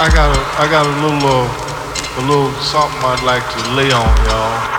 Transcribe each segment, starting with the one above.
I got a, I got a little, uh, a little something I'd like to lay on y'all.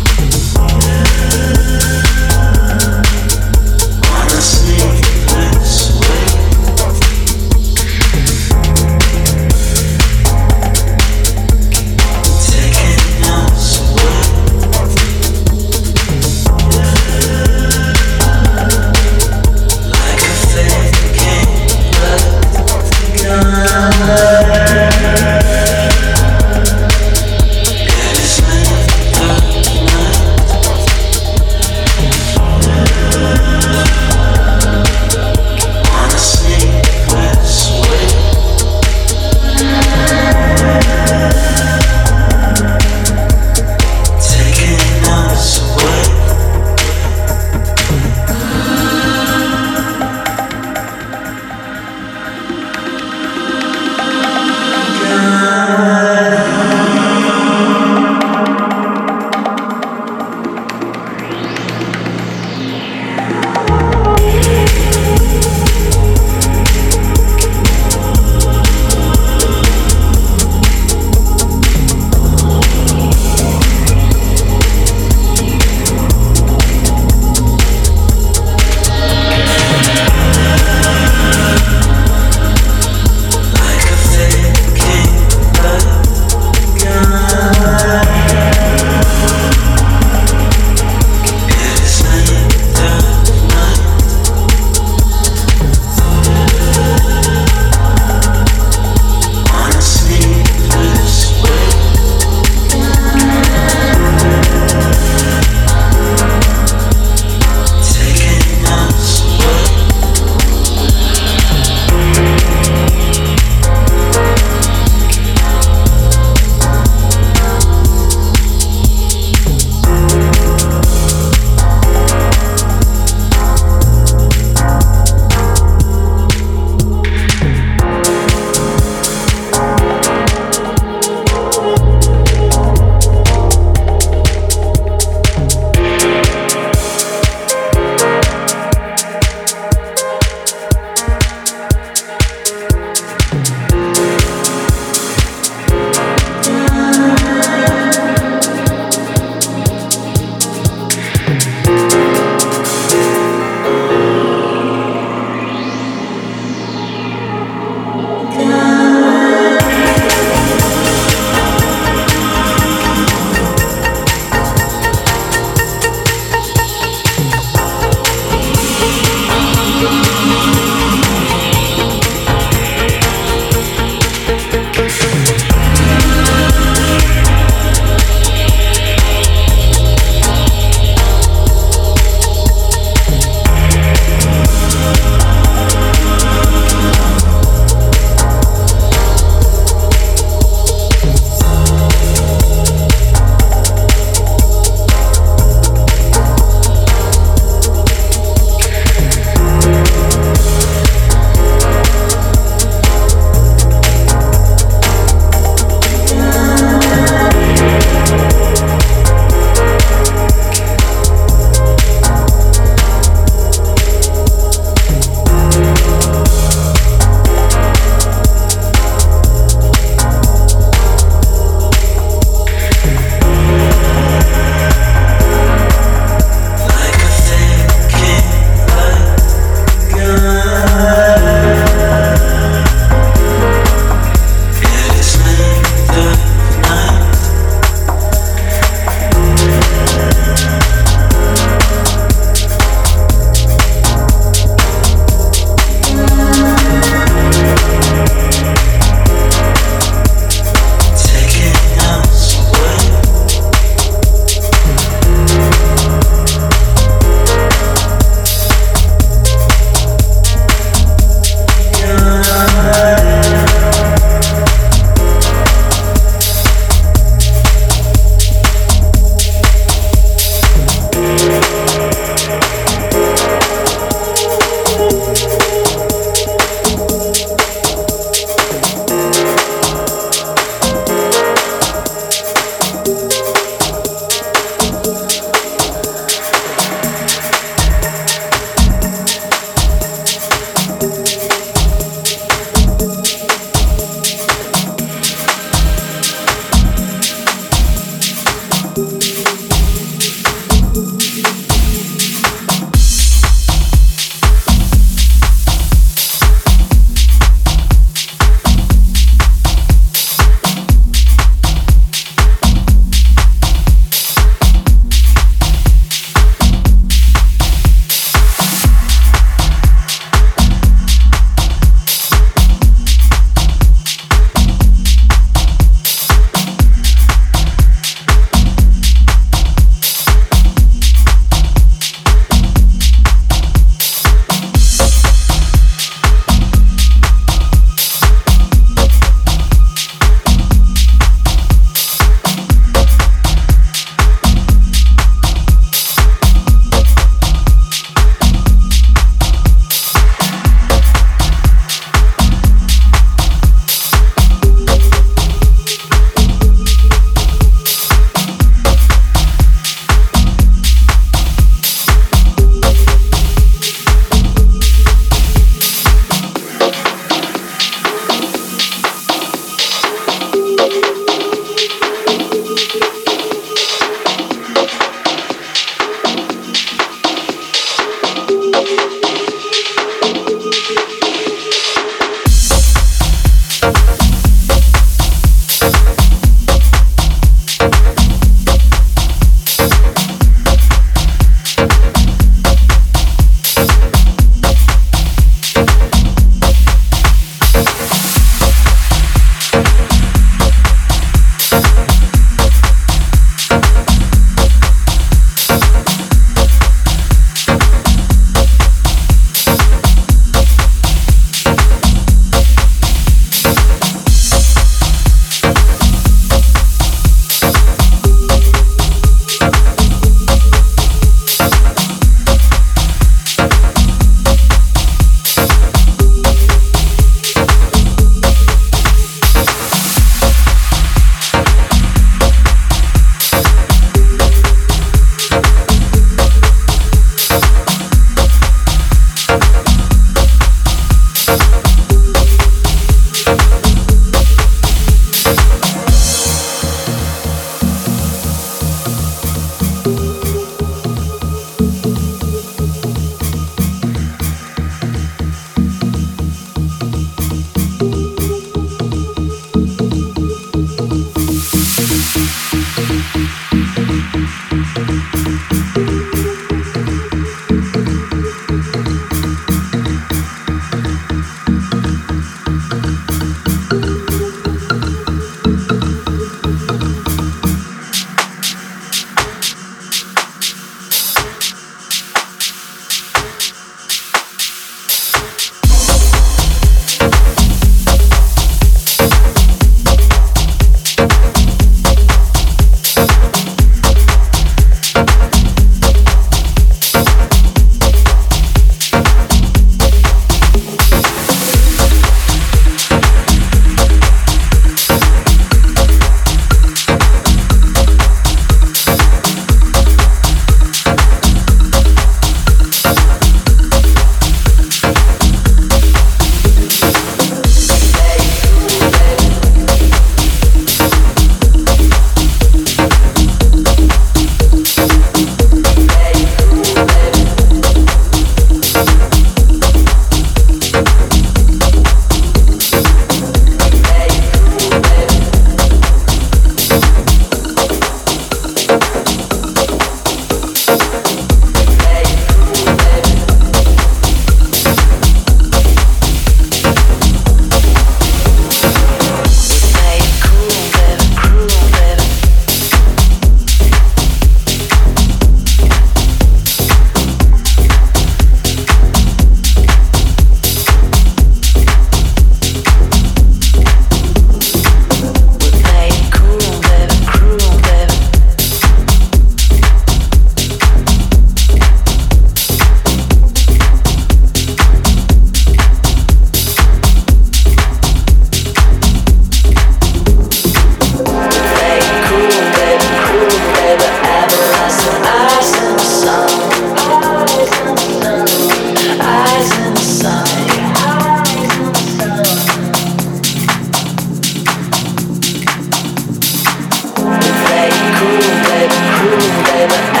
Baby.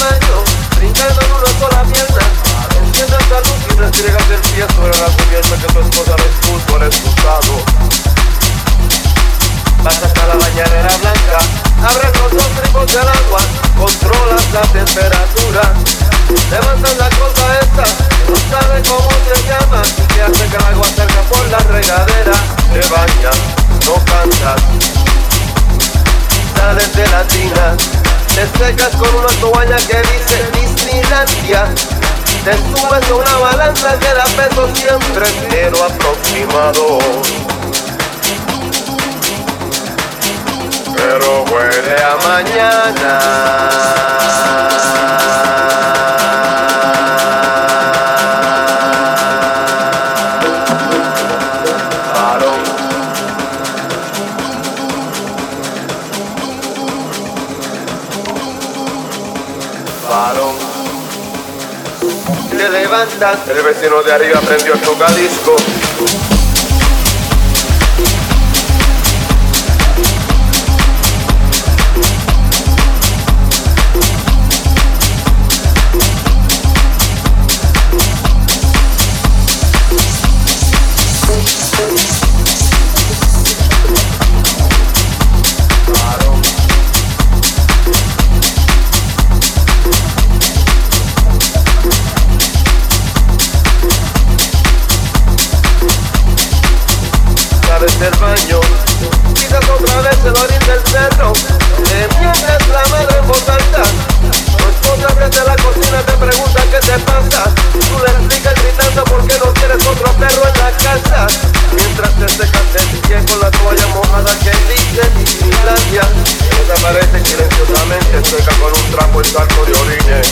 baño, brincando en una sola pierna. Enciende esta luz y restriegas el pie sobre la cubierta que tu esposa le puso el excusado. Vas hasta la bañadera blanca, abres los dos grifos del agua, controlas la temperatura. Levantas la cosa esta, que no sabes cómo se llama, que hace que el agua salga por la regadera. Te bañas, no cansas, sales de te secas con una toalla que dice Disneylandia. Te subes a una balanza que da peso siempre cero aproximado. Pero huele a mañana. El vecino de arriba prendió su calisco pasa? Tú le explicas gritando por qué no tienes otro perro en la casa. Mientras te secas el con la toalla mojada que dice vigilancia. Desaparece silenciosamente, seca con un trapo el saco de orines.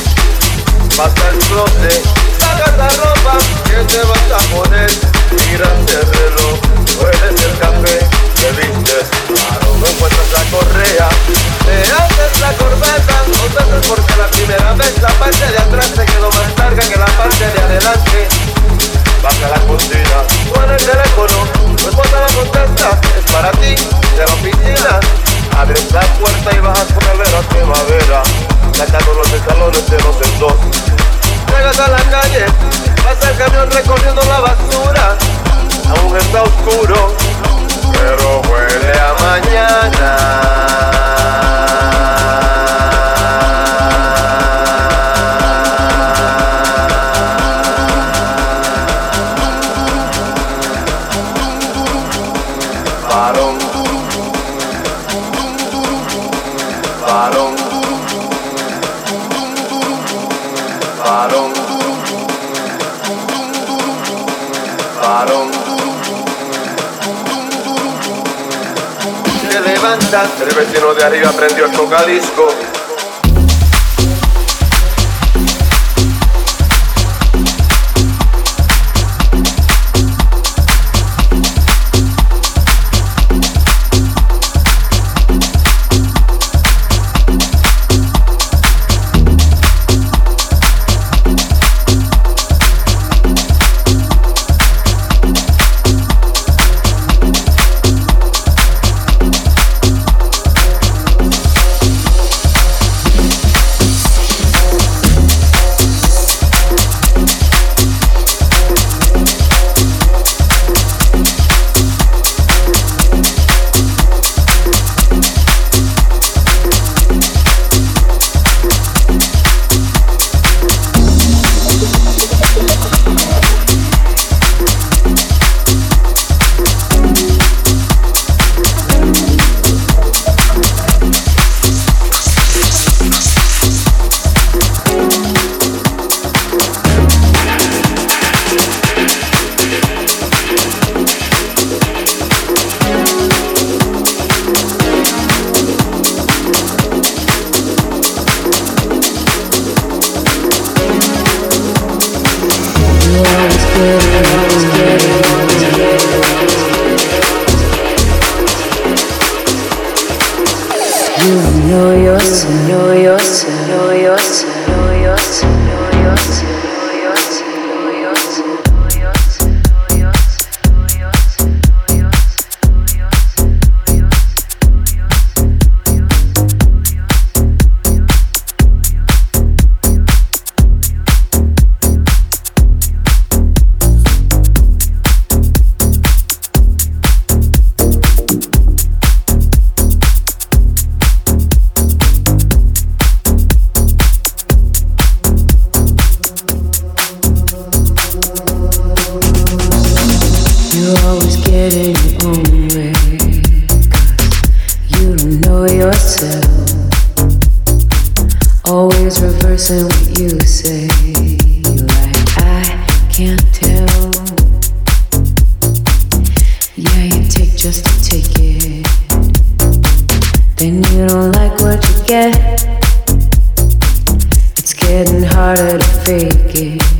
Pasa el closet, saca la ropa que te vas a poner. Mírate el reloj, hueles el café que viste. No encuentras la correa, te es la corbeta, dos veces porque la primera vez la parte de atrás se quedó más larga que la parte de adelante. Baja la cocina, suena el teléfono, tu esposa la contesta, es para ti, de la oficina. Abres la puerta y bajas por la vera primavera, sacando los escalones de los en dos. Llegas a la calle, pasa el camión recorriendo la basura, aún está oscuro, pero huele a mañana. el vecino de arriba prendió el cocalisco. Always reversing what you say. Like I can't tell. Yeah, you take just to take it. Then you don't like what you get. It's getting harder to fake it.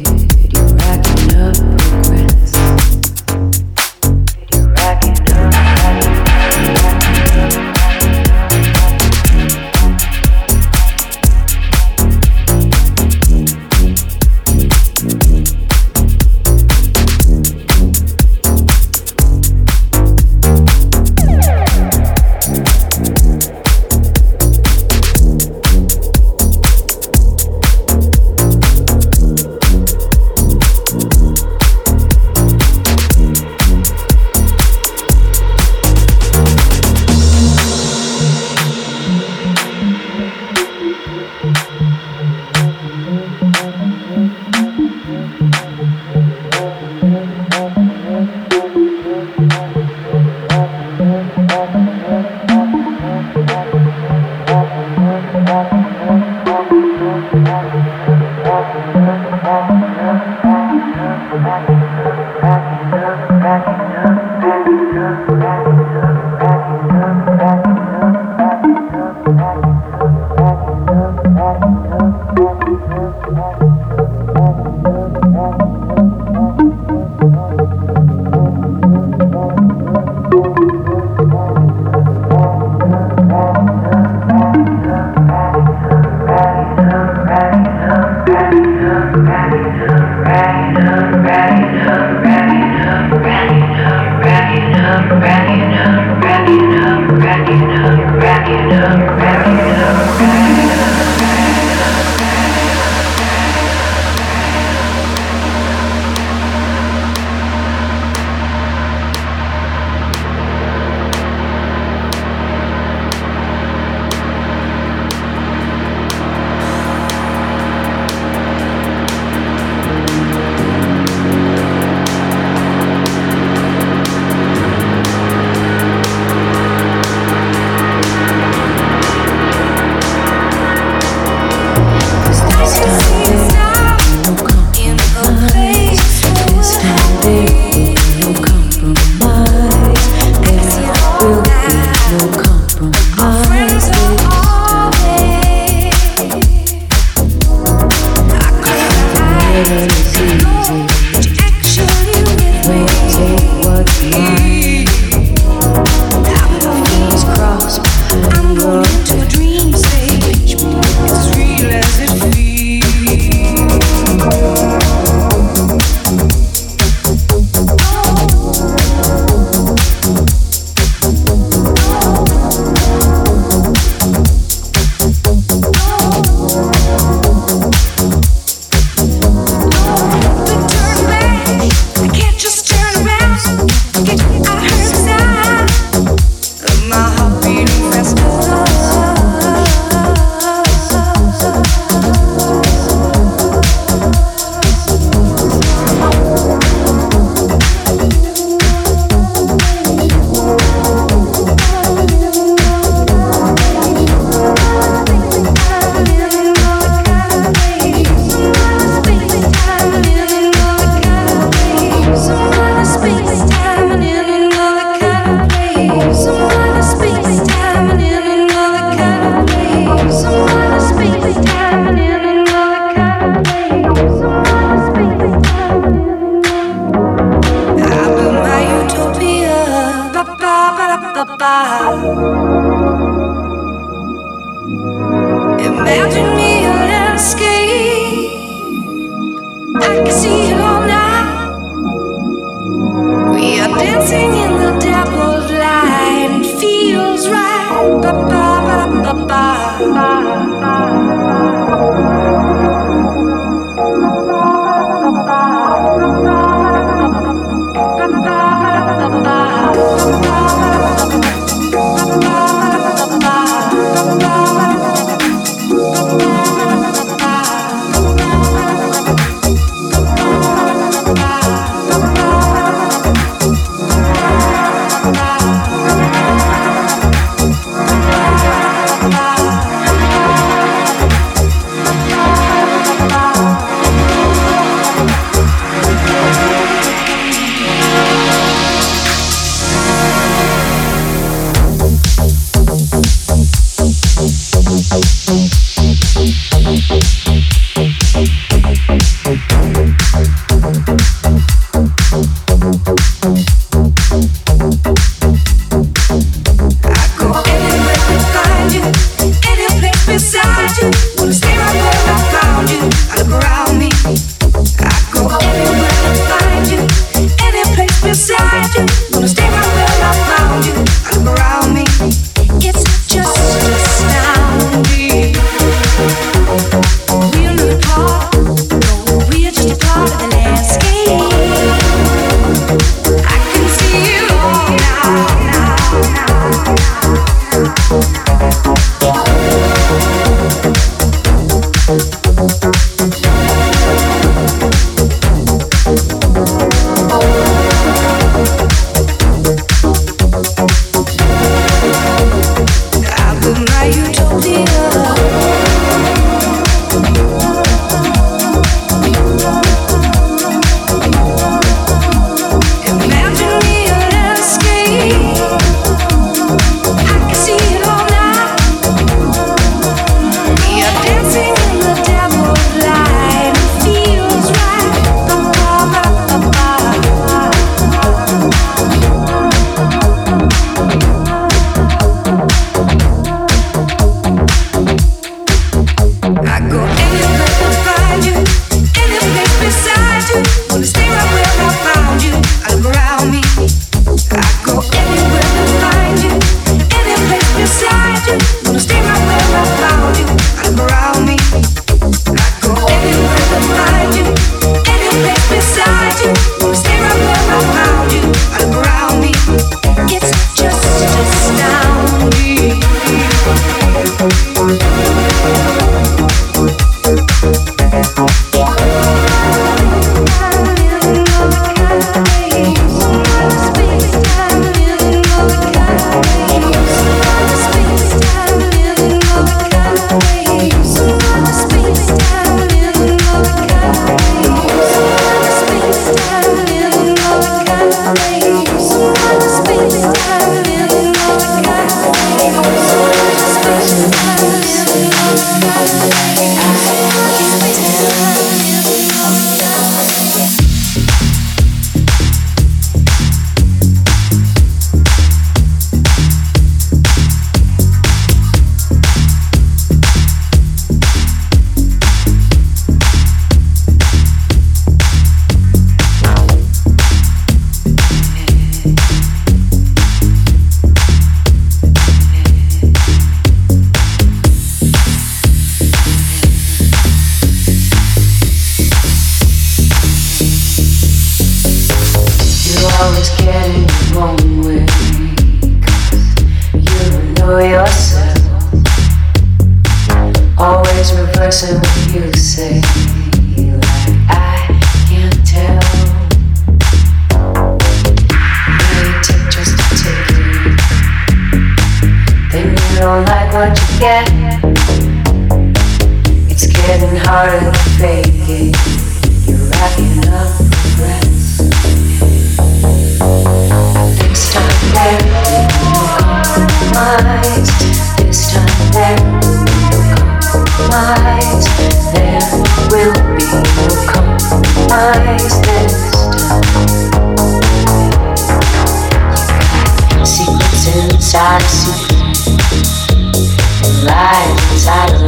inside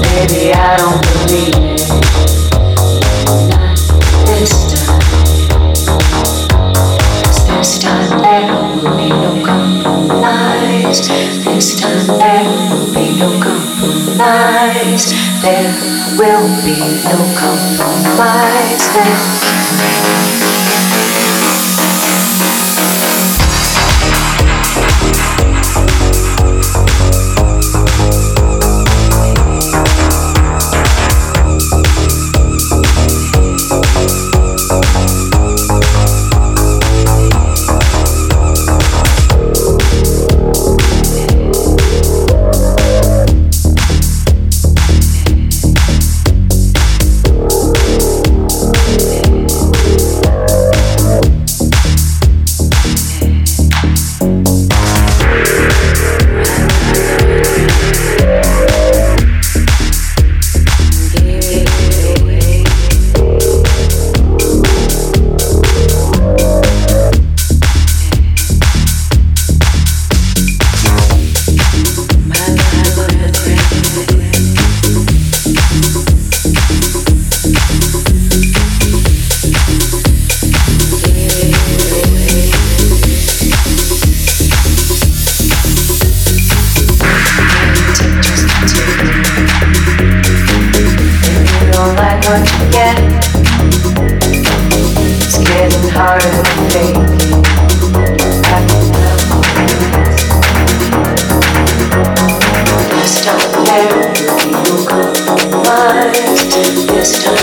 baby, I don't believe it. This time. This time there will be no compromise. This time there will be no compromise. There will be no compromise. There.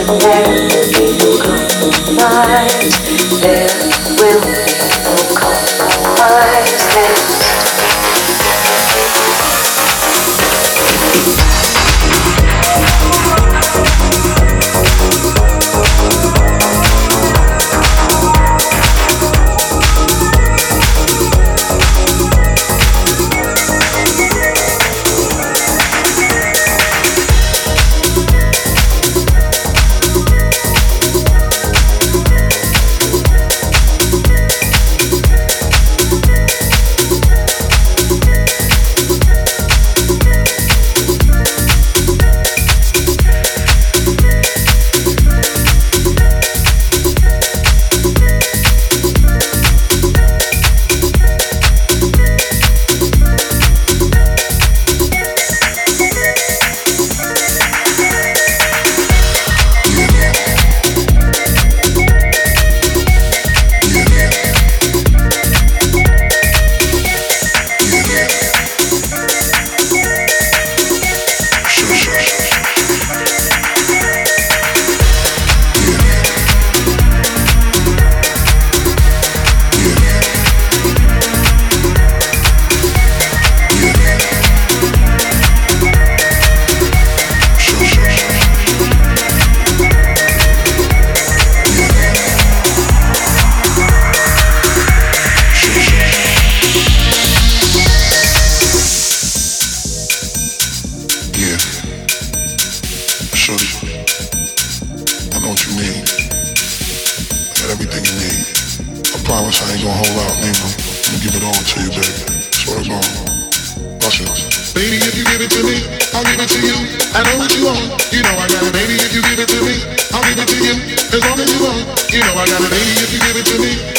Where do you go? Why? promise I ain't gonna hold out, nigga. I'm gonna give it all to you, baby. On. Baby, if you give it to me, I'll give it to you. I know what you want, you know I got it. Baby, if you give it to me, I'll give it to you. As long as you want, you know I got it. Baby, if you give it to me.